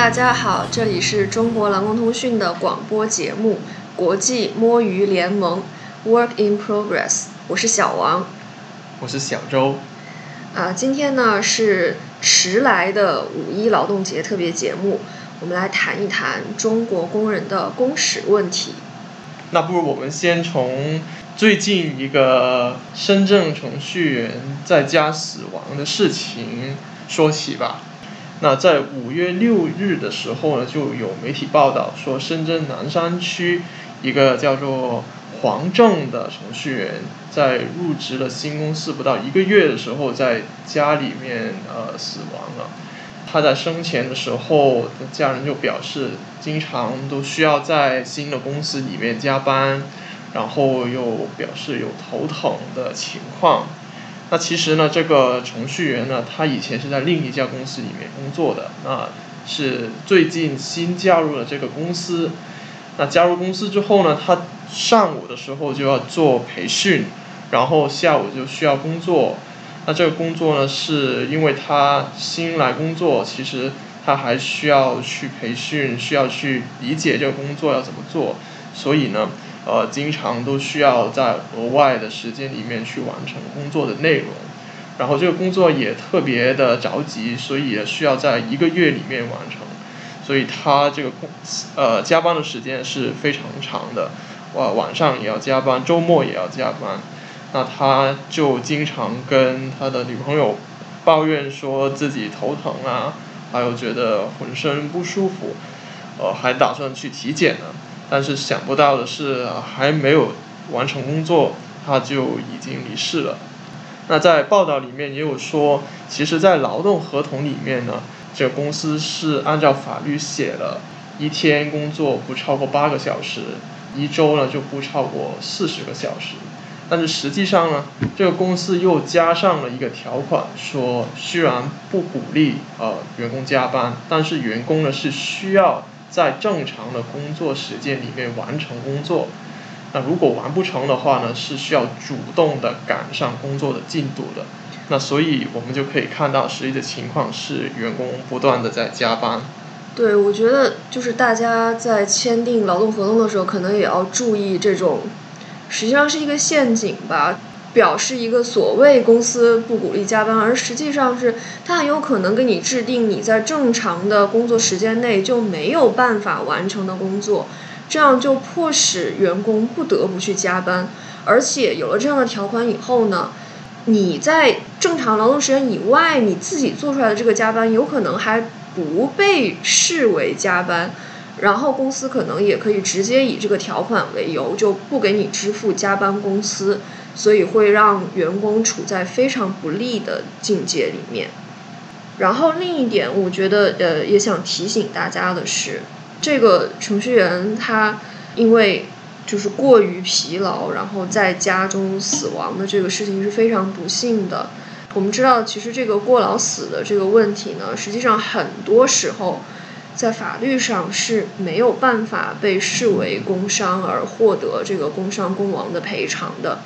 大家好，这里是中国蓝光通讯的广播节目《国际摸鱼联盟》（Work in Progress），我是小王。我是小周。啊，今天呢是迟来的五一劳动节特别节目，我们来谈一谈中国工人的工时问题。那不如我们先从最近一个深圳程序员在家死亡的事情说起吧。那在五月六日的时候呢，就有媒体报道说，深圳南山区一个叫做黄正的程序员，在入职了新公司不到一个月的时候，在家里面呃死亡了。他在生前的时候，家人就表示，经常都需要在新的公司里面加班，然后又表示有头疼的情况。那其实呢，这个程序员呢，他以前是在另一家公司里面工作的，那是最近新加入了这个公司。那加入公司之后呢，他上午的时候就要做培训，然后下午就需要工作。那这个工作呢，是因为他新来工作，其实他还需要去培训，需要去理解这个工作要怎么做，所以呢。呃，经常都需要在额外的时间里面去完成工作的内容，然后这个工作也特别的着急，所以也需要在一个月里面完成，所以他这个工呃加班的时间是非常长的，晚晚上也要加班，周末也要加班，那他就经常跟他的女朋友抱怨说自己头疼啊，还有觉得浑身不舒服，呃，还打算去体检呢。但是想不到的是，还没有完成工作，他就已经离世了。那在报道里面也有说，其实，在劳动合同里面呢，这个公司是按照法律写了，一天工作不超过八个小时，一周呢就不超过四十个小时。但是实际上呢，这个公司又加上了一个条款，说虽然不鼓励呃员工加班，但是员工呢是需要。在正常的工作时间里面完成工作，那如果完不成的话呢，是需要主动的赶上工作的进度的。那所以我们就可以看到实际的情况是员工不断的在加班。对，我觉得就是大家在签订劳动合同的时候，可能也要注意这种，实际上是一个陷阱吧。表示一个所谓公司不鼓励加班，而实际上是它很有可能给你制定你在正常的工作时间内就没有办法完成的工作，这样就迫使员工不得不去加班。而且有了这样的条款以后呢，你在正常劳动时间以外，你自己做出来的这个加班有可能还不被视为加班，然后公司可能也可以直接以这个条款为由就不给你支付加班工资。所以会让员工处在非常不利的境界里面。然后另一点，我觉得呃也想提醒大家的是，这个程序员他因为就是过于疲劳，然后在家中死亡的这个事情是非常不幸的。我们知道，其实这个过劳死的这个问题呢，实际上很多时候在法律上是没有办法被视为工伤而获得这个工伤工亡的赔偿的。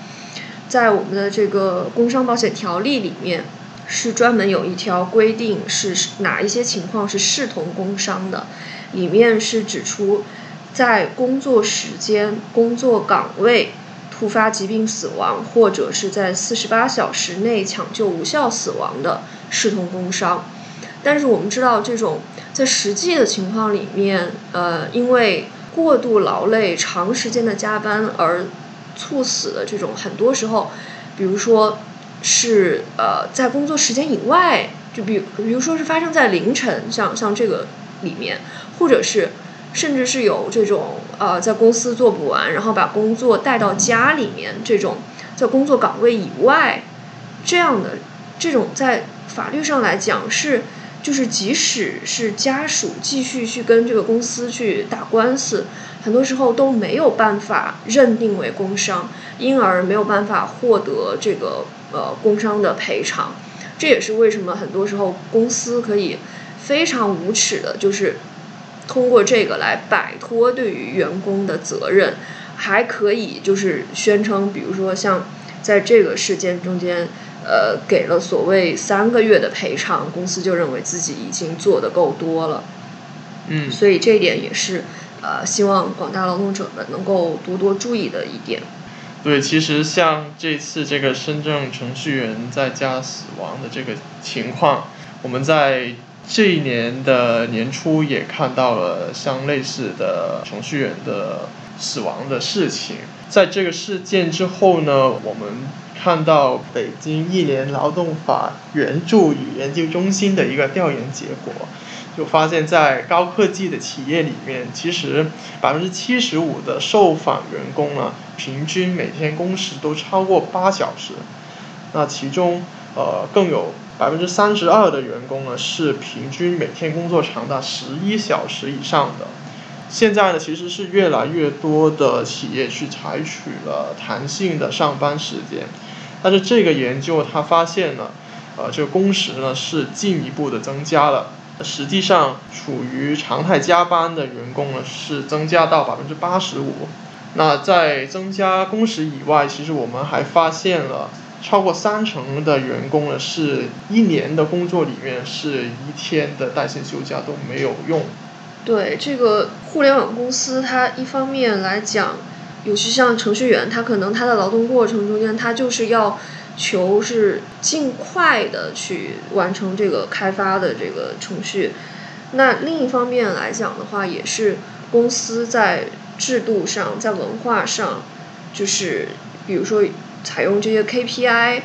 在我们的这个工伤保险条例里面，是专门有一条规定，是哪一些情况是视同工伤的。里面是指出，在工作时间、工作岗位突发疾病死亡，或者是在四十八小时内抢救无效死亡的，视同工伤。但是我们知道，这种在实际的情况里面，呃，因为过度劳累、长时间的加班而。猝死的这种，很多时候，比如说是呃在工作时间以外，就比比如说是发生在凌晨，像像这个里面，或者是甚至是有这种呃在公司做不完，然后把工作带到家里面，这种在工作岗位以外这样的这种，在法律上来讲是。就是即使是家属继续去跟这个公司去打官司，很多时候都没有办法认定为工伤，因而没有办法获得这个呃工伤的赔偿。这也是为什么很多时候公司可以非常无耻的，就是通过这个来摆脱对于员工的责任，还可以就是宣称，比如说像在这个事件中间。呃，给了所谓三个月的赔偿，公司就认为自己已经做的够多了。嗯，所以这一点也是呃希望广大劳动者们能够多多注意的一点。对，其实像这次这个深圳程序员在家死亡的这个情况，我们在这一年的年初也看到了像类似的程序员的死亡的事情。在这个事件之后呢，我们看到北京一年劳动法援助与研究中心的一个调研结果。就发现，在高科技的企业里面，其实百分之七十五的受访员工呢，平均每天工时都超过八小时。那其中，呃，更有百分之三十二的员工呢，是平均每天工作长达十一小时以上的。现在呢，其实是越来越多的企业去采取了弹性的上班时间，但是这个研究它发现呢，呃，这个工时呢是进一步的增加了。实际上，处于常态加班的员工呢，是增加到百分之八十五。那在增加工时以外，其实我们还发现了超过三成的员工呢，是一年的工作里面是一天的带薪休假都没有用。对这个互联网公司，它一方面来讲，尤其像程序员，他可能他的劳动过程中间，他就是要。求是尽快的去完成这个开发的这个程序，那另一方面来讲的话，也是公司在制度上、在文化上，就是比如说采用这些 KPI，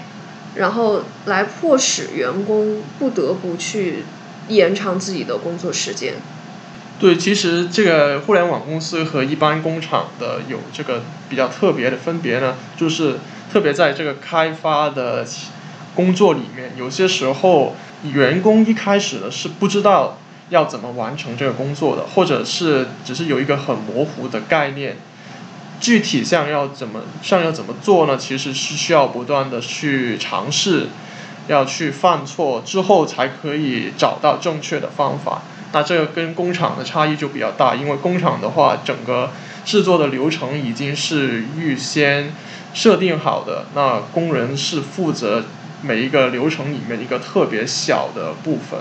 然后来迫使员工不得不去延长自己的工作时间。对，其实这个互联网公司和一般工厂的有这个比较特别的分别呢，就是。特别在这个开发的工作里面，有些时候员工一开始呢是不知道要怎么完成这个工作的，或者是只是有一个很模糊的概念。具体像要怎么像要怎么做呢？其实是需要不断的去尝试，要去犯错之后才可以找到正确的方法。那这个跟工厂的差异就比较大，因为工厂的话，整个制作的流程已经是预先。设定好的那工人是负责每一个流程里面一个特别小的部分，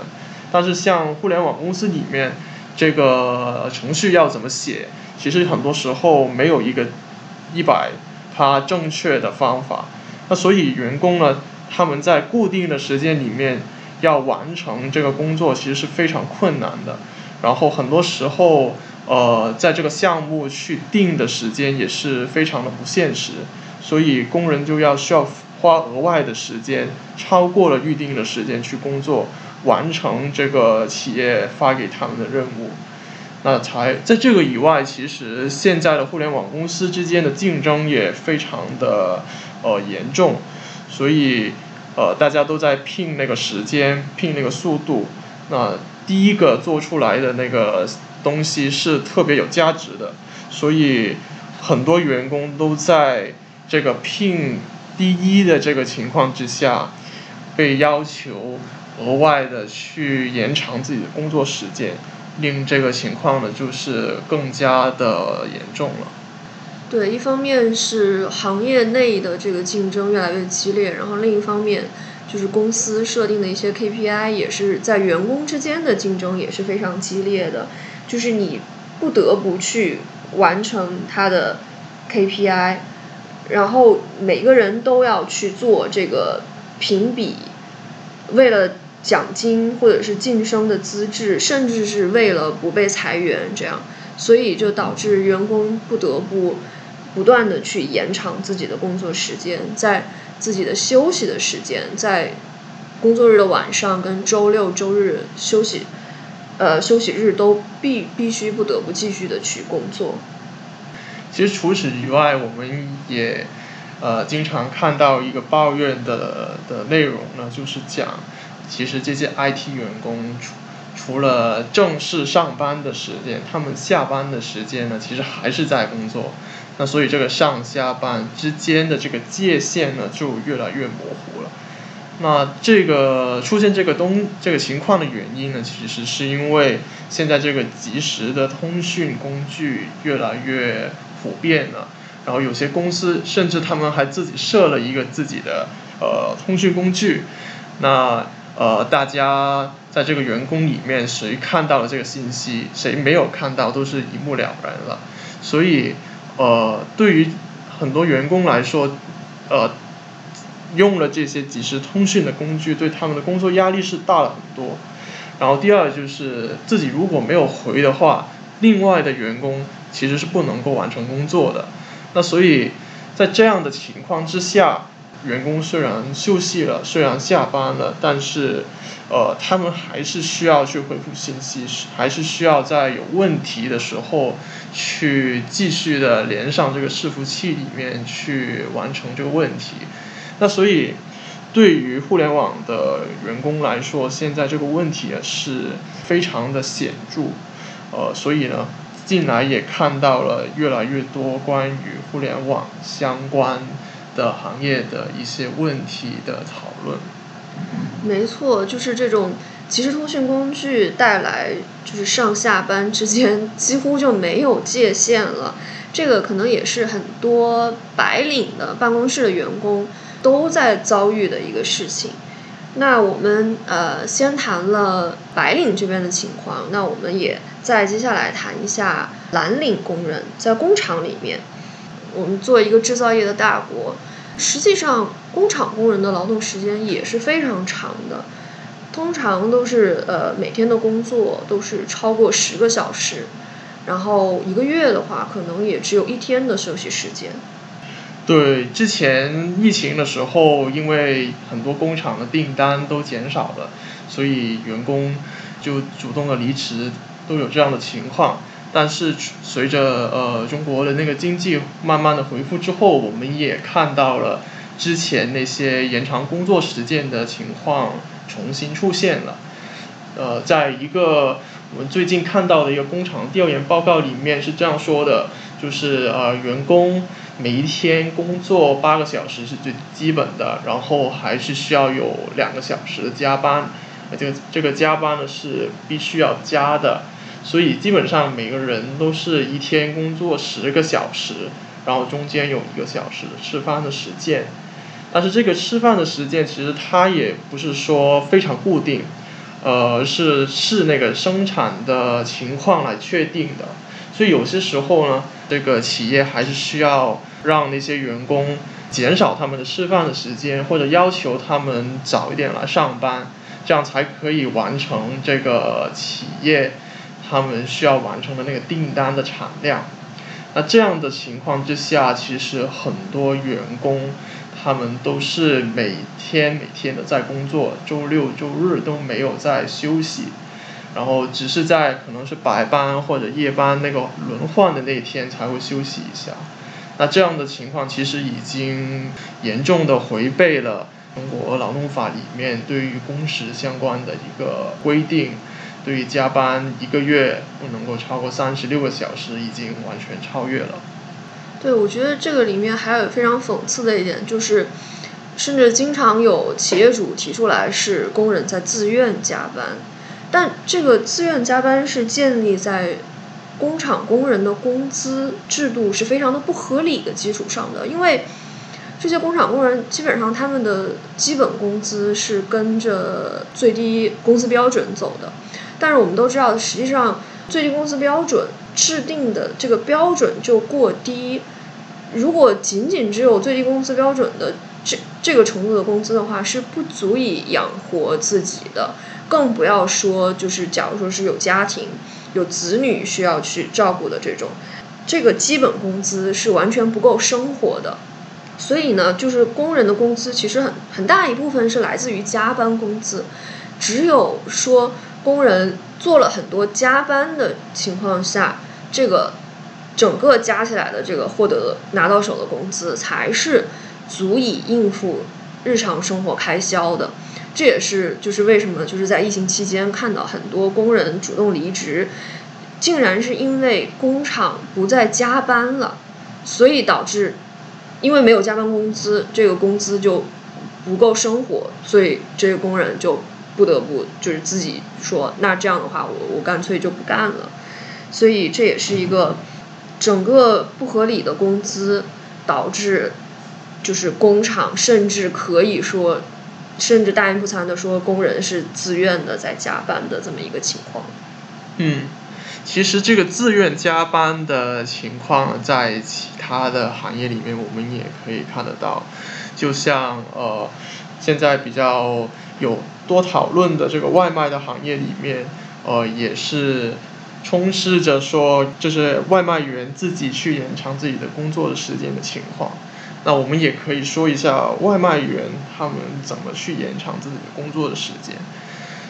但是像互联网公司里面，这个程序要怎么写，其实很多时候没有一个一百它正确的方法，那所以员工呢，他们在固定的时间里面要完成这个工作，其实是非常困难的，然后很多时候呃，在这个项目去定的时间也是非常的不现实。所以工人就要需要花额外的时间，超过了预定的时间去工作，完成这个企业发给他们的任务。那才在这个以外，其实现在的互联网公司之间的竞争也非常的呃严重，所以呃大家都在拼那个时间，拼那个速度。那第一个做出来的那个东西是特别有价值的，所以很多员工都在。这个聘第一的这个情况之下，被要求额外的去延长自己的工作时间，令这个情况呢就是更加的严重了。对，一方面是行业内的这个竞争越来越激烈，然后另一方面就是公司设定的一些 KPI 也是在员工之间的竞争也是非常激烈的，就是你不得不去完成他的 KPI。然后每个人都要去做这个评比，为了奖金或者是晋升的资质，甚至是为了不被裁员，这样，所以就导致员工不得不不断的去延长自己的工作时间，在自己的休息的时间，在工作日的晚上跟周六周日休息，呃休息日都必必须不得不继续的去工作。其实除此以外，我们也呃经常看到一个抱怨的的内容呢，就是讲，其实这些 IT 员工除除了正式上班的时间，他们下班的时间呢，其实还是在工作。那所以这个上下班之间的这个界限呢，就越来越模糊了。那这个出现这个东这个情况的原因呢，其实是因为现在这个即时的通讯工具越来越。普遍了，然后有些公司甚至他们还自己设了一个自己的呃通讯工具，那呃大家在这个员工里面，谁看到了这个信息，谁没有看到，都是一目了然了。所以，呃，对于很多员工来说，呃，用了这些即时通讯的工具，对他们的工作压力是大了很多。然后第二就是自己如果没有回的话，另外的员工其实是不能够完成工作的。那所以在这样的情况之下，员工虽然休息了，虽然下班了，但是，呃，他们还是需要去回复信息，还是需要在有问题的时候去继续的连上这个伺服器里面去完成这个问题。那所以，对于互联网的员工来说，现在这个问题也是非常的显著。呃，所以呢，近来也看到了越来越多关于互联网相关。的行业的一些问题的讨论，没错，就是这种即时通讯工具带来，就是上下班之间几乎就没有界限了。这个可能也是很多白领的办公室的员工都在遭遇的一个事情。那我们呃先谈了白领这边的情况，那我们也再接下来谈一下蓝领工人在工厂里面。我们做一个制造业的大国。实际上，工厂工人的劳动时间也是非常长的，通常都是呃每天的工作都是超过十个小时，然后一个月的话，可能也只有一天的休息时间。对，之前疫情的时候，因为很多工厂的订单都减少了，所以员工就主动的离职，都有这样的情况。但是随着呃中国的那个经济慢慢的恢复之后，我们也看到了之前那些延长工作时间的情况重新出现了。呃，在一个我们最近看到的一个工厂调研报告里面是这样说的，就是呃员工每一天工作八个小时是最基本的，然后还是需要有两个小时的加班，这个这个加班呢是必须要加的。所以基本上每个人都是一天工作十个小时，然后中间有一个小时吃饭的时间。但是这个吃饭的时间其实它也不是说非常固定，呃，是是那个生产的情况来确定的。所以有些时候呢，这个企业还是需要让那些员工减少他们的吃饭的时间，或者要求他们早一点来上班，这样才可以完成这个企业。他们需要完成的那个订单的产量，那这样的情况之下，其实很多员工他们都是每天每天的在工作，周六周日都没有在休息，然后只是在可能是白班或者夜班那个轮换的那天才会休息一下。那这样的情况其实已经严重的违背了中国劳动法里面对于工时相关的一个规定。对于加班一个月不能够超过三十六个小时，已经完全超越了。对，我觉得这个里面还有非常讽刺的一点，就是甚至经常有企业主提出来是工人在自愿加班，但这个自愿加班是建立在工厂工人的工资制度是非常的不合理的基础上的，因为这些工厂工人基本上他们的基本工资是跟着最低工资标准走的。但是我们都知道，实际上最低工资标准制定的这个标准就过低。如果仅仅只有最低工资标准的这这个程度的工资的话，是不足以养活自己的。更不要说就是假如说是有家庭、有子女需要去照顾的这种，这个基本工资是完全不够生活的。所以呢，就是工人的工资其实很很大一部分是来自于加班工资。只有说。工人做了很多加班的情况下，这个整个加起来的这个获得拿到手的工资才是足以应付日常生活开销的。这也是就是为什么就是在疫情期间看到很多工人主动离职，竟然是因为工厂不再加班了，所以导致因为没有加班工资，这个工资就不够生活，所以这个工人就。不得不就是自己说，那这样的话，我我干脆就不干了。所以这也是一个整个不合理的工资，导致就是工厂甚至可以说甚至大言不惭的说工人是自愿的在加班的这么一个情况。嗯，其实这个自愿加班的情况在其他的行业里面我们也可以看得到，就像呃现在比较有多讨论的这个外卖的行业里面，呃也是充斥着说就是外卖员自己去延长自己的工作的时间的情况。那我们也可以说一下外卖员他们怎么去延长自己的工作的时间。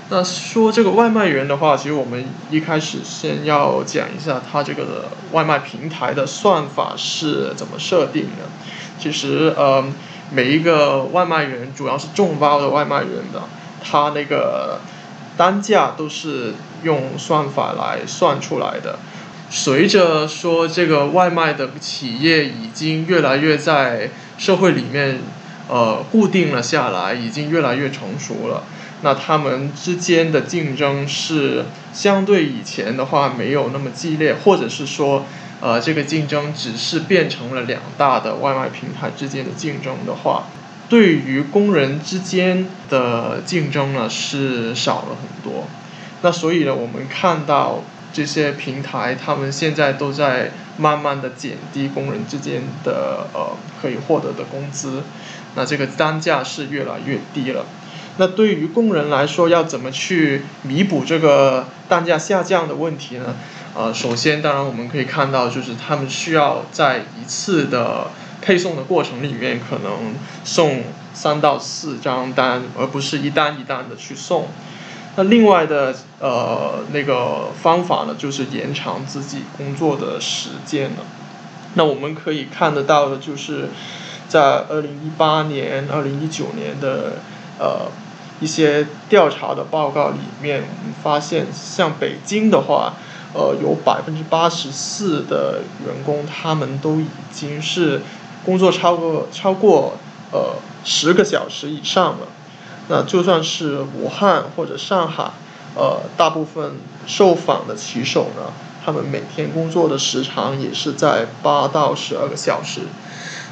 那说这个外卖员的话，其实我们一开始先要讲一下他这个外卖平台的算法是怎么设定的。其实呃，每一个外卖员，主要是众包的外卖员的，他那个单价都是用算法来算出来的。随着说这个外卖的企业已经越来越在社会里面，呃，固定了下来，已经越来越成熟了。那他们之间的竞争是相对以前的话没有那么激烈，或者是说，呃，这个竞争只是变成了两大的外卖平台之间的竞争的话，对于工人之间的竞争呢是少了很多。那所以呢，我们看到。这些平台，他们现在都在慢慢的减低工人之间的呃可以获得的工资，那这个单价是越来越低了。那对于工人来说，要怎么去弥补这个单价下降的问题呢？呃，首先，当然我们可以看到，就是他们需要在一次的配送的过程里面，可能送三到四张单，而不是一单一单的去送。那另外的呃那个方法呢，就是延长自己工作的时间了。那我们可以看得到的，就是在二零一八年、二零一九年的呃一些调查的报告里面，我们发现，像北京的话，呃有百分之八十四的员工，他们都已经是工作超过超过呃十个小时以上了。那就算是武汉或者上海，呃，大部分受访的骑手呢，他们每天工作的时长也是在八到十二个小时。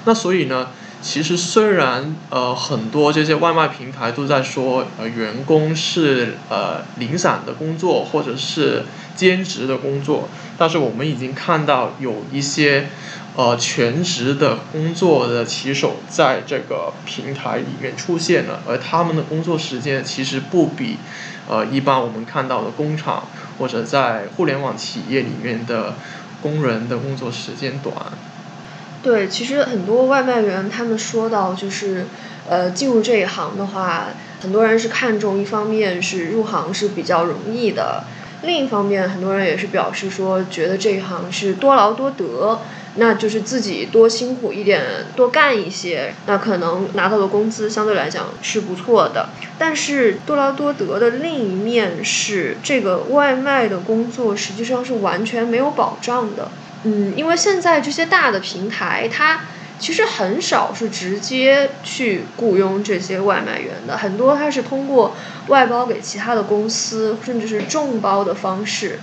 那所以呢，其实虽然呃很多这些外卖平台都在说呃员工是呃零散的工作或者是兼职的工作，但是我们已经看到有一些。呃，全职的工作的骑手在这个平台里面出现了，而他们的工作时间其实不比，呃，一般我们看到的工厂或者在互联网企业里面的工人的工作时间短。对，其实很多外卖员他们说到，就是，呃，进入这一行的话，很多人是看重一方面是入行是比较容易的，另一方面很多人也是表示说，觉得这一行是多劳多得。那就是自己多辛苦一点，多干一些，那可能拿到的工资相对来讲是不错的。但是多劳多得的另一面是，这个外卖的工作实际上是完全没有保障的。嗯，因为现在这些大的平台，它其实很少是直接去雇佣这些外卖员的，很多它是通过外包给其他的公司，甚至是众包的方式。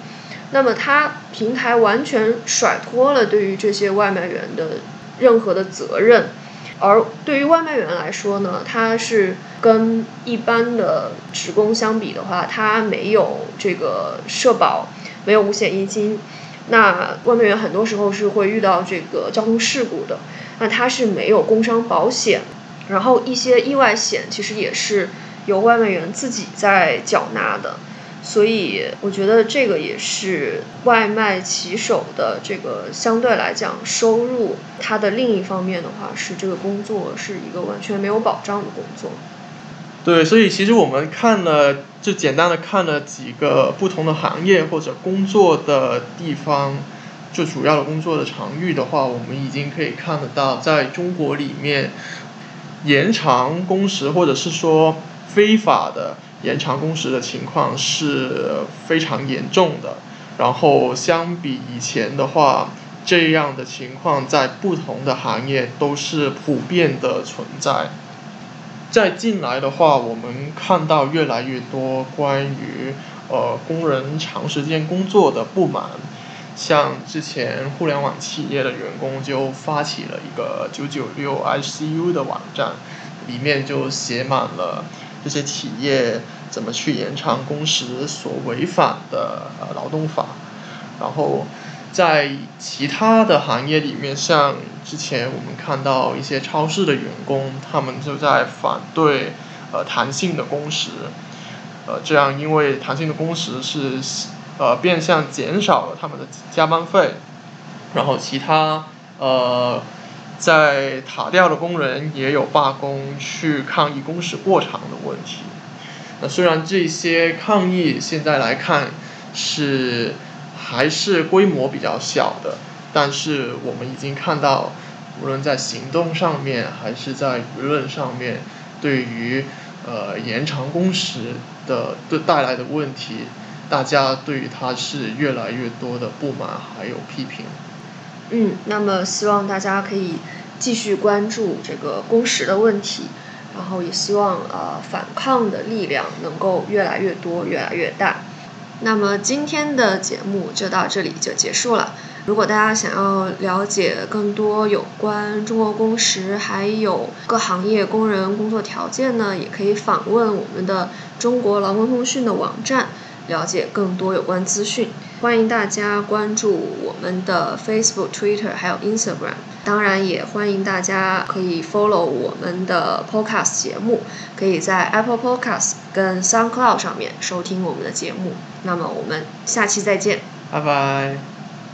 那么，它平台完全甩脱了对于这些外卖员的任何的责任，而对于外卖员来说呢，他是跟一般的职工相比的话，他没有这个社保，没有五险一金，那外卖员很多时候是会遇到这个交通事故的，那他是没有工伤保险，然后一些意外险其实也是由外卖员自己在缴纳的。所以我觉得这个也是外卖骑手的这个相对来讲收入，它的另一方面的话是这个工作是一个完全没有保障的工作。对，所以其实我们看了，就简单的看了几个不同的行业或者工作的地方，就主要的工作的场域的话，我们已经可以看得到，在中国里面，延长工时或者是说非法的。延长工时的情况是非常严重的，然后相比以前的话，这样的情况在不同的行业都是普遍的存在。再进来的话，我们看到越来越多关于呃工人长时间工作的不满，像之前互联网企业的员工就发起了一个九九六 ICU 的网站，里面就写满了。这些企业怎么去延长工时所违反的劳动法。然后在其他的行业里面，像之前我们看到一些超市的员工，他们就在反对呃弹性的工时，呃这样因为弹性的工时是呃变相减少了他们的加班费。然后其他呃在塔吊的工人也有罢工，去抗议工时过长的问题。那虽然这些抗议现在来看是还是规模比较小的，但是我们已经看到，无论在行动上面还是在舆论上面，对于呃延长工时的的带来的问题，大家对于它是越来越多的不满还有批评。嗯，那么希望大家可以继续关注这个工时的问题，然后也希望呃反抗的力量能够越来越多、越来越大。那么今天的节目就到这里就结束了。如果大家想要了解更多有关中国工时还有各行业工人工作条件呢，也可以访问我们的中国劳工通讯的网站，了解更多有关资讯。欢迎大家关注我们的 Facebook、Twitter 还有 Instagram。当然，也欢迎大家可以 follow 我们的 Podcast 节目，可以在 Apple Podcast 跟 SoundCloud 上面收听我们的节目。那么，我们下期再见，拜拜。